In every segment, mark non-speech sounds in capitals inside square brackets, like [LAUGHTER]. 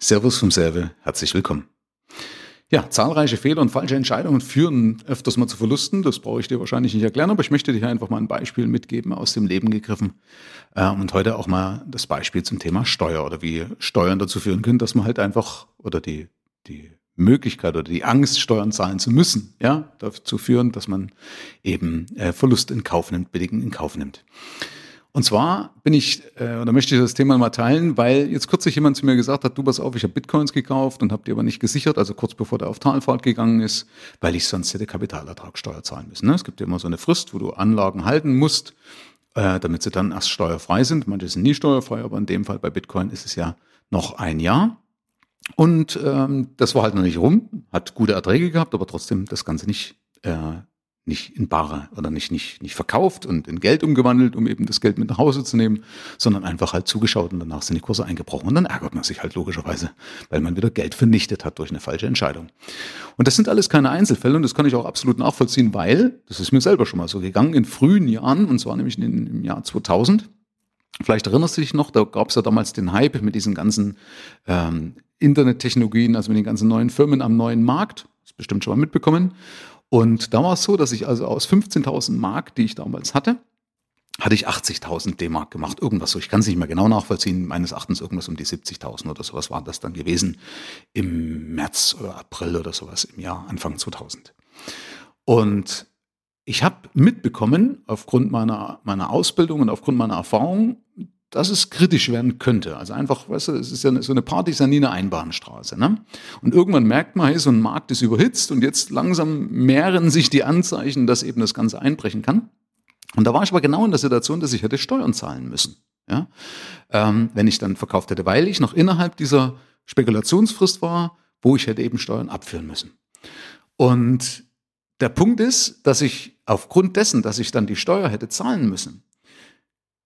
Servus vom Serve, herzlich willkommen. Ja, zahlreiche Fehler und falsche Entscheidungen führen öfters mal zu Verlusten. Das brauche ich dir wahrscheinlich nicht erklären, aber ich möchte dir einfach mal ein Beispiel mitgeben aus dem Leben gegriffen. Äh, und heute auch mal das Beispiel zum Thema Steuer oder wie Steuern dazu führen können, dass man halt einfach oder die, die Möglichkeit oder die Angst, Steuern zahlen zu müssen, ja, dazu führen, dass man eben äh, Verlust in Kauf nimmt, billigen in Kauf nimmt. Und zwar bin ich, äh, oder möchte ich das Thema mal teilen, weil jetzt kürzlich jemand zu mir gesagt hat, du pass auf, ich habe Bitcoins gekauft und habe die aber nicht gesichert, also kurz bevor der auf Talfahrt gegangen ist, weil ich sonst hätte Kapitalertragssteuer zahlen müssen. Ne? Es gibt ja immer so eine Frist, wo du Anlagen halten musst, äh, damit sie dann erst steuerfrei sind. Manche sind nie steuerfrei, aber in dem Fall bei Bitcoin ist es ja noch ein Jahr. Und ähm, das war halt noch nicht rum, hat gute Erträge gehabt, aber trotzdem das Ganze nicht äh, nicht in Bare oder nicht, nicht, nicht verkauft und in Geld umgewandelt, um eben das Geld mit nach Hause zu nehmen, sondern einfach halt zugeschaut und danach sind die Kurse eingebrochen. Und dann ärgert man sich halt logischerweise, weil man wieder Geld vernichtet hat durch eine falsche Entscheidung. Und das sind alles keine Einzelfälle und das kann ich auch absolut nachvollziehen, weil, das ist mir selber schon mal so gegangen, in frühen Jahren, und zwar nämlich in, im Jahr 2000, Vielleicht erinnerst du dich noch, da gab es ja damals den Hype mit diesen ganzen ähm, Internettechnologien, also mit den ganzen neuen Firmen am neuen Markt. Das bestimmt schon mal mitbekommen. Und da war es so, dass ich also aus 15.000 Mark, die ich damals hatte, hatte ich 80.000 D-Mark gemacht, irgendwas so. Ich kann es nicht mehr genau nachvollziehen. Meines Erachtens irgendwas um die 70.000 oder sowas war das dann gewesen im März oder April oder sowas im Jahr Anfang 2000. Und ich habe mitbekommen, aufgrund meiner, meiner Ausbildung und aufgrund meiner Erfahrung, dass es kritisch werden könnte. Also einfach, weißt du, es ist ja so eine Party ist ja nie eine Einbahnstraße. Ne? Und irgendwann merkt man, hey, so ein Markt ist überhitzt und jetzt langsam mehren sich die Anzeichen, dass eben das Ganze einbrechen kann. Und da war ich aber genau in der Situation, dass ich hätte Steuern zahlen müssen. Ja? Ähm, wenn ich dann verkauft hätte, weil ich noch innerhalb dieser Spekulationsfrist war, wo ich hätte eben Steuern abführen müssen. Und der Punkt ist, dass ich aufgrund dessen, dass ich dann die Steuer hätte zahlen müssen,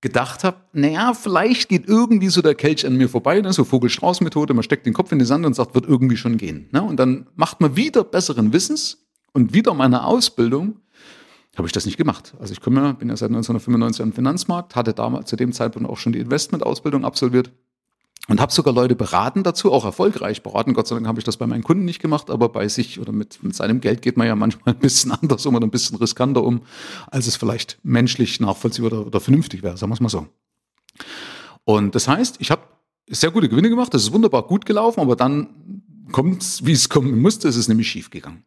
gedacht habe, naja, vielleicht geht irgendwie so der Kelch an mir vorbei, ne? so Vogelstrauß-Methode, man steckt den Kopf in die Sand und sagt, wird irgendwie schon gehen. Ne? Und dann macht man wieder besseren Wissens und wieder meiner Ausbildung, habe ich das nicht gemacht. Also ich komme, bin ja seit 1995 am Finanzmarkt, hatte damals zu dem Zeitpunkt auch schon die Investment-Ausbildung absolviert und habe sogar Leute beraten dazu, auch erfolgreich beraten. Gott sei Dank habe ich das bei meinen Kunden nicht gemacht, aber bei sich oder mit, mit seinem Geld geht man ja manchmal ein bisschen [LAUGHS] anders um oder ein bisschen riskanter um, als es vielleicht menschlich nachvollziehbar oder, oder vernünftig wäre, sagen wir es mal so. Und das heißt, ich habe sehr gute Gewinne gemacht, das ist wunderbar gut gelaufen, aber dann kommt es, wie es kommen musste, es ist nämlich schief gegangen.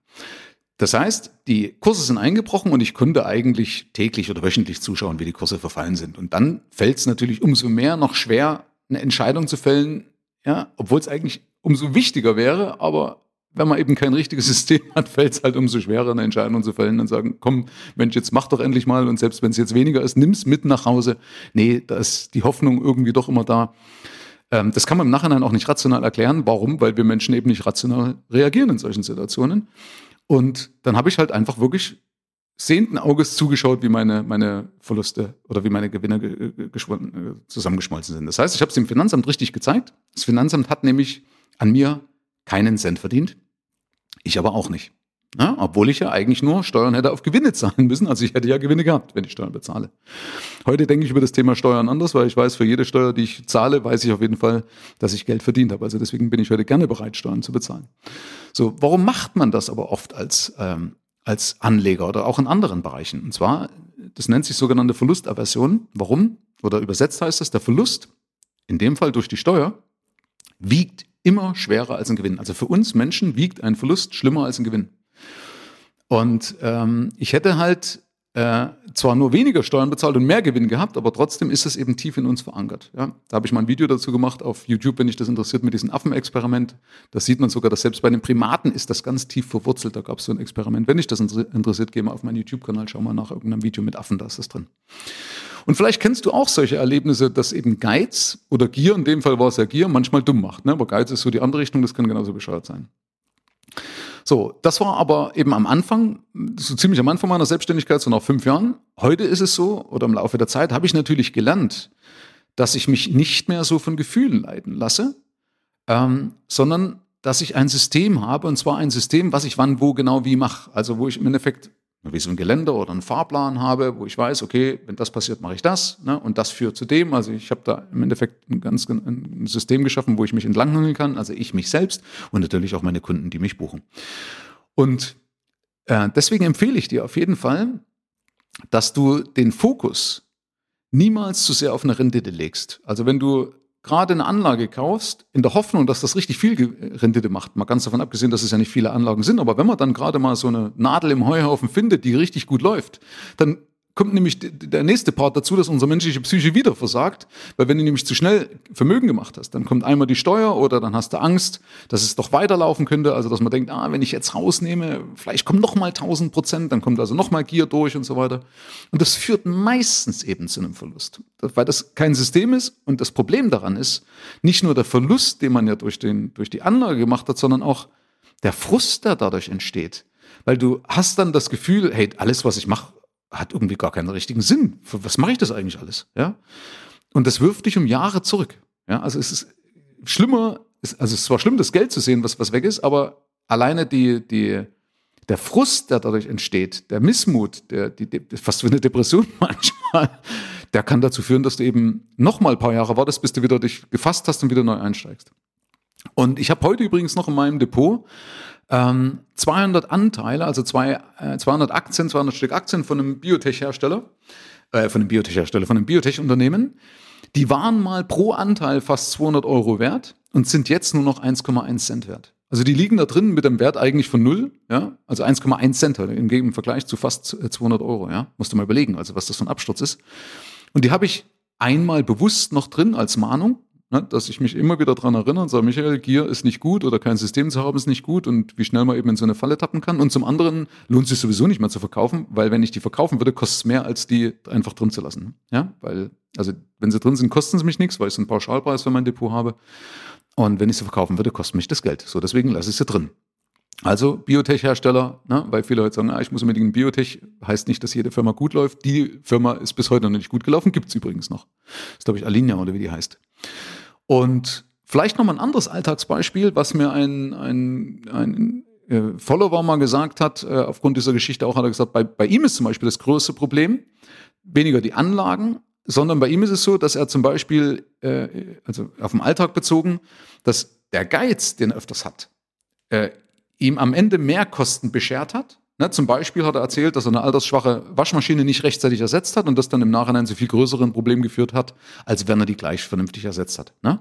Das heißt, die Kurse sind eingebrochen und ich konnte eigentlich täglich oder wöchentlich zuschauen, wie die Kurse verfallen sind. Und dann fällt es natürlich umso mehr noch schwer, eine Entscheidung zu fällen, ja, obwohl es eigentlich umso wichtiger wäre, aber wenn man eben kein richtiges [LAUGHS] System hat, fällt es halt umso schwerer, eine Entscheidung zu fällen und sagen, komm, Mensch, jetzt mach doch endlich mal und selbst wenn es jetzt weniger ist, nimm's mit nach Hause. Nee, da ist die Hoffnung irgendwie doch immer da. Ähm, das kann man im Nachhinein auch nicht rational erklären. Warum? Weil wir Menschen eben nicht rational reagieren in solchen Situationen. Und dann habe ich halt einfach wirklich sehenden Auges zugeschaut, wie meine, meine Verluste oder wie meine Gewinne äh, zusammengeschmolzen sind. Das heißt, ich habe es dem Finanzamt richtig gezeigt. Das Finanzamt hat nämlich an mir keinen Cent verdient. Ich aber auch nicht. Ja, obwohl ich ja eigentlich nur Steuern hätte auf Gewinne zahlen müssen. Also ich hätte ja Gewinne gehabt, wenn ich Steuern bezahle. Heute denke ich über das Thema Steuern anders, weil ich weiß, für jede Steuer, die ich zahle, weiß ich auf jeden Fall, dass ich Geld verdient habe. Also deswegen bin ich heute gerne bereit, Steuern zu bezahlen. So, warum macht man das aber oft als, ähm, als Anleger oder auch in anderen Bereichen. Und zwar, das nennt sich sogenannte Verlustaversion. Warum? Oder übersetzt heißt das, der Verlust, in dem Fall durch die Steuer, wiegt immer schwerer als ein Gewinn. Also für uns Menschen wiegt ein Verlust schlimmer als ein Gewinn. Und ähm, ich hätte halt äh, zwar nur weniger Steuern bezahlt und mehr Gewinn gehabt, aber trotzdem ist es eben tief in uns verankert. Ja? Da habe ich mal ein Video dazu gemacht auf YouTube, wenn dich das interessiert, mit diesem Affenexperiment. Da sieht man sogar, dass selbst bei den Primaten ist das ganz tief verwurzelt. Da gab es so ein Experiment. Wenn dich das interessiert, geh mal auf meinen YouTube-Kanal, schau mal nach irgendeinem Video mit Affen, da ist das drin. Und vielleicht kennst du auch solche Erlebnisse, dass eben Geiz oder Gier, in dem Fall war es ja Gier, manchmal dumm macht. Ne? Aber Geiz ist so die andere Richtung, das kann genauso bescheuert sein. So, das war aber eben am Anfang, so ziemlich am Anfang meiner Selbstständigkeit, so nach fünf Jahren. Heute ist es so, oder im Laufe der Zeit habe ich natürlich gelernt, dass ich mich nicht mehr so von Gefühlen leiten lasse, ähm, sondern dass ich ein System habe, und zwar ein System, was ich wann, wo, genau, wie mache. Also wo ich im Endeffekt wie so ein Geländer oder einen Fahrplan habe, wo ich weiß, okay, wenn das passiert, mache ich das ne? und das führt zu dem. Also ich habe da im Endeffekt ein ganz ein System geschaffen, wo ich mich entlanghangeln kann, also ich mich selbst und natürlich auch meine Kunden, die mich buchen. Und äh, deswegen empfehle ich dir auf jeden Fall, dass du den Fokus niemals zu sehr auf eine Rendite legst. Also wenn du gerade eine Anlage kaufst, in der Hoffnung, dass das richtig viel Rendite macht, mal ganz davon abgesehen, dass es ja nicht viele Anlagen sind, aber wenn man dann gerade mal so eine Nadel im Heuhaufen findet, die richtig gut läuft, dann kommt nämlich der nächste Part dazu, dass unsere menschliche Psyche wieder versagt, weil wenn du nämlich zu schnell Vermögen gemacht hast, dann kommt einmal die Steuer oder dann hast du Angst, dass es doch weiterlaufen könnte, also dass man denkt, ah, wenn ich jetzt rausnehme, vielleicht kommen noch mal 1000 Prozent, dann kommt also noch mal Gier durch und so weiter. Und das führt meistens eben zu einem Verlust, weil das kein System ist und das Problem daran ist, nicht nur der Verlust, den man ja durch, den, durch die Anlage gemacht hat, sondern auch der Frust, der dadurch entsteht. Weil du hast dann das Gefühl, hey, alles, was ich mache, hat irgendwie gar keinen richtigen Sinn. Für was mache ich das eigentlich alles? Ja? Und das wirft dich um Jahre zurück. Ja? Also es ist schlimmer, also es ist zwar schlimm, das Geld zu sehen, was, was weg ist, aber alleine die, die, der Frust, der dadurch entsteht, der Missmut, der, die, die, fast wie eine Depression [LAUGHS] manchmal, der kann dazu führen, dass du eben noch mal ein paar Jahre wartest, bis du wieder dich gefasst hast und wieder neu einsteigst. Und ich habe heute übrigens noch in meinem Depot ähm, 200 Anteile, also zwei, äh, 200 Aktien, 200 Stück Aktien von einem Biotech-Hersteller, äh, von einem Biotech-Hersteller, von einem Biotech-Unternehmen. Die waren mal pro Anteil fast 200 Euro wert und sind jetzt nur noch 1,1 Cent wert. Also die liegen da drin mit einem Wert eigentlich von null, ja, also 1,1 Cent im, im Vergleich zu fast 200 Euro, ja, musst du mal überlegen, also was das für ein Absturz ist. Und die habe ich einmal bewusst noch drin als Mahnung, dass ich mich immer wieder daran erinnere und sage, Michael, Gier ist nicht gut oder kein System zu haben ist nicht gut und wie schnell man eben in so eine Falle tappen kann. Und zum anderen lohnt es sich sowieso nicht mehr zu verkaufen, weil wenn ich die verkaufen würde, kostet es mehr, als die einfach drin zu lassen. Ja, weil, also wenn sie drin sind, kosten sie mich nichts, weil ich so einen Pauschalpreis für mein Depot habe. Und wenn ich sie verkaufen würde, kostet mich das Geld. So, deswegen lasse ich sie drin. Also Biotech-Hersteller, ne, weil viele Leute sagen, ah, ich muss unbedingt ein Biotech, heißt nicht, dass jede Firma gut läuft. Die Firma ist bis heute noch nicht gut gelaufen, gibt es übrigens noch. Das ist, glaube ich, Alinea oder wie die heißt. Und vielleicht noch mal ein anderes Alltagsbeispiel, was mir ein, ein, ein äh, Follower mal gesagt hat, äh, aufgrund dieser Geschichte auch hat er gesagt, bei, bei ihm ist zum Beispiel das größte Problem weniger die Anlagen, sondern bei ihm ist es so, dass er zum Beispiel, äh, also auf den Alltag bezogen, dass der Geiz, den er öfters hat, äh, ihm am Ende mehr Kosten beschert hat Ne, zum Beispiel hat er erzählt, dass er eine altersschwache Waschmaschine nicht rechtzeitig ersetzt hat und das dann im Nachhinein zu viel größeren Problemen geführt hat, als wenn er die gleich vernünftig ersetzt hat. Ne?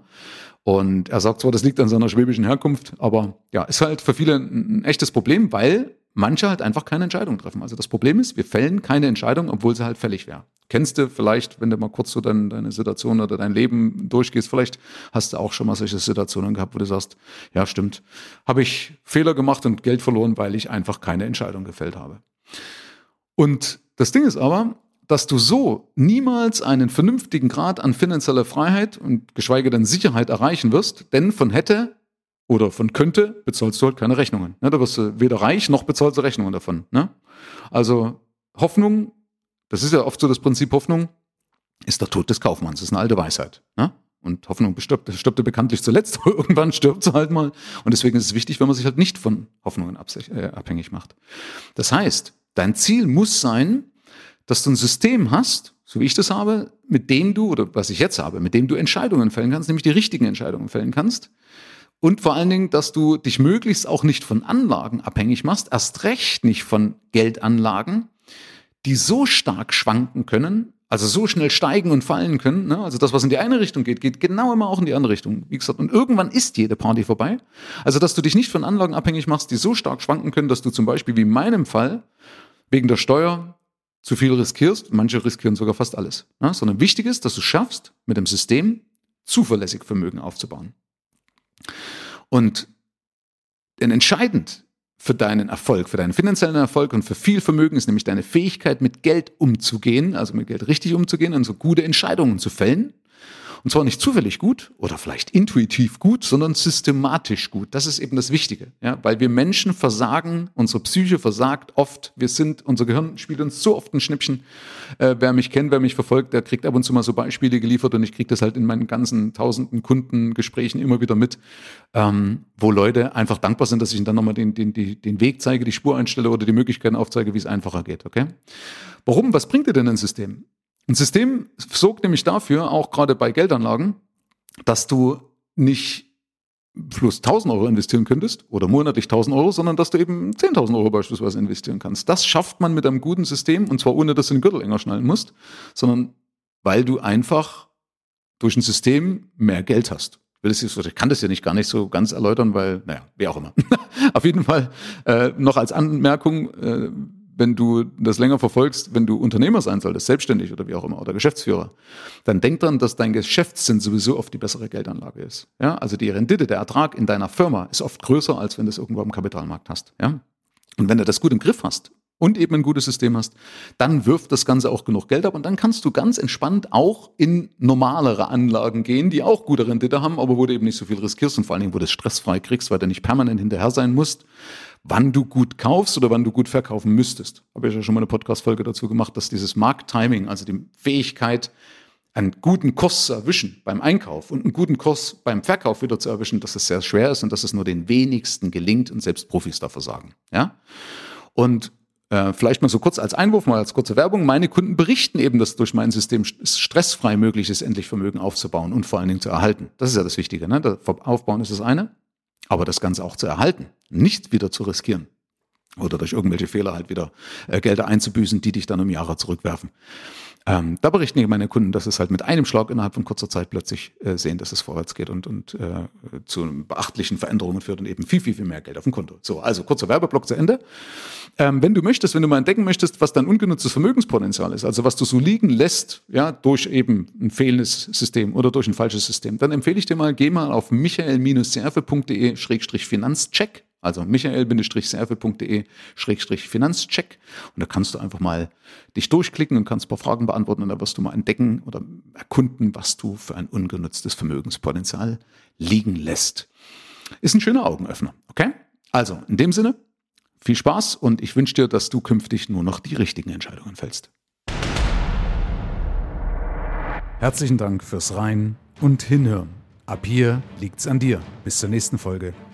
Und er sagt zwar, das liegt an seiner schwäbischen Herkunft, aber ja, ist halt für viele ein, ein echtes Problem, weil manche halt einfach keine Entscheidung treffen. Also das Problem ist, wir fällen keine Entscheidung, obwohl sie halt fällig wäre. Kennst du vielleicht, wenn du mal kurz so dein, deine Situation oder dein Leben durchgehst, vielleicht hast du auch schon mal solche Situationen gehabt, wo du sagst, ja stimmt, habe ich Fehler gemacht und Geld verloren, weil ich einfach keine Entscheidung gefällt habe. Und das Ding ist aber, dass du so niemals einen vernünftigen Grad an finanzieller Freiheit und geschweige denn Sicherheit erreichen wirst, denn von hätte oder von könnte, bezahlst du halt keine Rechnungen. Ne? Da wirst du weder reich noch bezahlst du Rechnungen davon. Ne? Also Hoffnung, das ist ja oft so das Prinzip Hoffnung, ist der Tod des Kaufmanns. Das ist eine alte Weisheit. Ne? Und Hoffnung stirbt, stirbt er bekanntlich zuletzt, [LAUGHS] irgendwann stirbt sie halt mal. Und deswegen ist es wichtig, wenn man sich halt nicht von Hoffnungen äh, abhängig macht. Das heißt, dein Ziel muss sein, dass du ein System hast, so wie ich das habe, mit dem du, oder was ich jetzt habe, mit dem du Entscheidungen fällen kannst, nämlich die richtigen Entscheidungen fällen kannst, und vor allen Dingen, dass du dich möglichst auch nicht von Anlagen abhängig machst, erst recht nicht von Geldanlagen, die so stark schwanken können, also so schnell steigen und fallen können. Ne? Also das, was in die eine Richtung geht, geht genau immer auch in die andere Richtung. Wie gesagt, und irgendwann ist jede Party vorbei. Also dass du dich nicht von Anlagen abhängig machst, die so stark schwanken können, dass du zum Beispiel wie in meinem Fall wegen der Steuer zu viel riskierst. Manche riskieren sogar fast alles. Ne? Sondern wichtig ist, dass du schaffst, mit dem System zuverlässig Vermögen aufzubauen. Und denn entscheidend für deinen Erfolg, für deinen finanziellen Erfolg und für viel Vermögen ist nämlich deine Fähigkeit, mit Geld umzugehen, also mit Geld richtig umzugehen und so gute Entscheidungen zu fällen. Und zwar nicht zufällig gut oder vielleicht intuitiv gut, sondern systematisch gut. Das ist eben das Wichtige, ja, weil wir Menschen versagen, unsere Psyche versagt oft. Wir sind, unser Gehirn spielt uns so oft ein Schnippchen. Äh, wer mich kennt, wer mich verfolgt, der kriegt ab und zu mal so Beispiele geliefert und ich kriege das halt in meinen ganzen tausenden Kundengesprächen immer wieder mit, ähm, wo Leute einfach dankbar sind, dass ich ihnen dann nochmal den, den, den, Weg zeige, die Spur einstelle oder die Möglichkeiten aufzeige, wie es einfacher geht. Okay? Warum? Was bringt dir denn ein System? Ein System sorgt nämlich dafür, auch gerade bei Geldanlagen, dass du nicht plus 1000 Euro investieren könntest oder monatlich 1000 Euro, sondern dass du eben 10.000 Euro beispielsweise investieren kannst. Das schafft man mit einem guten System und zwar ohne, dass du den Gürtel enger schnallen musst, sondern weil du einfach durch ein System mehr Geld hast. Ich kann das ja nicht gar nicht so ganz erläutern, weil, naja, wie auch immer. [LAUGHS] Auf jeden Fall äh, noch als Anmerkung, äh, wenn du das länger verfolgst, wenn du Unternehmer sein solltest, selbstständig oder wie auch immer, oder Geschäftsführer, dann denk dran, dass dein Geschäftssinn sowieso oft die bessere Geldanlage ist. Ja, also die Rendite, der Ertrag in deiner Firma ist oft größer, als wenn du es irgendwo am Kapitalmarkt hast. Ja, und wenn du das gut im Griff hast und eben ein gutes System hast, dann wirft das Ganze auch genug Geld ab und dann kannst du ganz entspannt auch in normalere Anlagen gehen, die auch gute Rendite haben, aber wo du eben nicht so viel riskierst und vor allen Dingen, wo du es stressfrei kriegst, weil du nicht permanent hinterher sein musst, wann du gut kaufst oder wann du gut verkaufen müsstest. Habe ich ja schon mal eine Podcast-Folge dazu gemacht, dass dieses Markttiming, also die Fähigkeit, einen guten Kurs zu erwischen beim Einkauf und einen guten Kurs beim Verkauf wieder zu erwischen, dass es sehr schwer ist und dass es nur den wenigsten gelingt und selbst Profis dafür sagen. Ja? Und äh, vielleicht mal so kurz als Einwurf, mal als kurze Werbung. Meine Kunden berichten eben, dass durch mein System stressfrei möglich ist, endlich Vermögen aufzubauen und vor allen Dingen zu erhalten. Das ist ja das Wichtige. Ne? Aufbauen ist das eine. Aber das Ganze auch zu erhalten, nicht wieder zu riskieren oder durch irgendwelche Fehler halt wieder äh, Gelder einzubüßen, die dich dann um Jahre zurückwerfen. Ähm, da berichten mir meine Kunden, dass es halt mit einem Schlag innerhalb von kurzer Zeit plötzlich äh, sehen, dass es vorwärts geht und, und äh, zu beachtlichen Veränderungen führt und eben viel, viel, viel mehr Geld auf dem Konto. So, also kurzer Werbeblock zu Ende. Ähm, wenn du möchtest, wenn du mal entdecken möchtest, was dein ungenutztes Vermögenspotenzial ist, also was du so liegen lässt, ja, durch eben ein fehlendes System oder durch ein falsches System, dann empfehle ich dir mal, geh mal auf michael-serve.de-finanzcheck also michael-serve.de-finanzcheck. Und da kannst du einfach mal dich durchklicken und kannst ein paar Fragen beantworten und da wirst du mal entdecken oder erkunden, was du für ein ungenutztes Vermögenspotenzial liegen lässt. Ist ein schöner Augenöffner, okay? Also, in dem Sinne, viel Spaß und ich wünsche dir, dass du künftig nur noch die richtigen Entscheidungen fällst. Herzlichen Dank fürs Rein und Hinhören. Ab hier liegt's an dir. Bis zur nächsten Folge.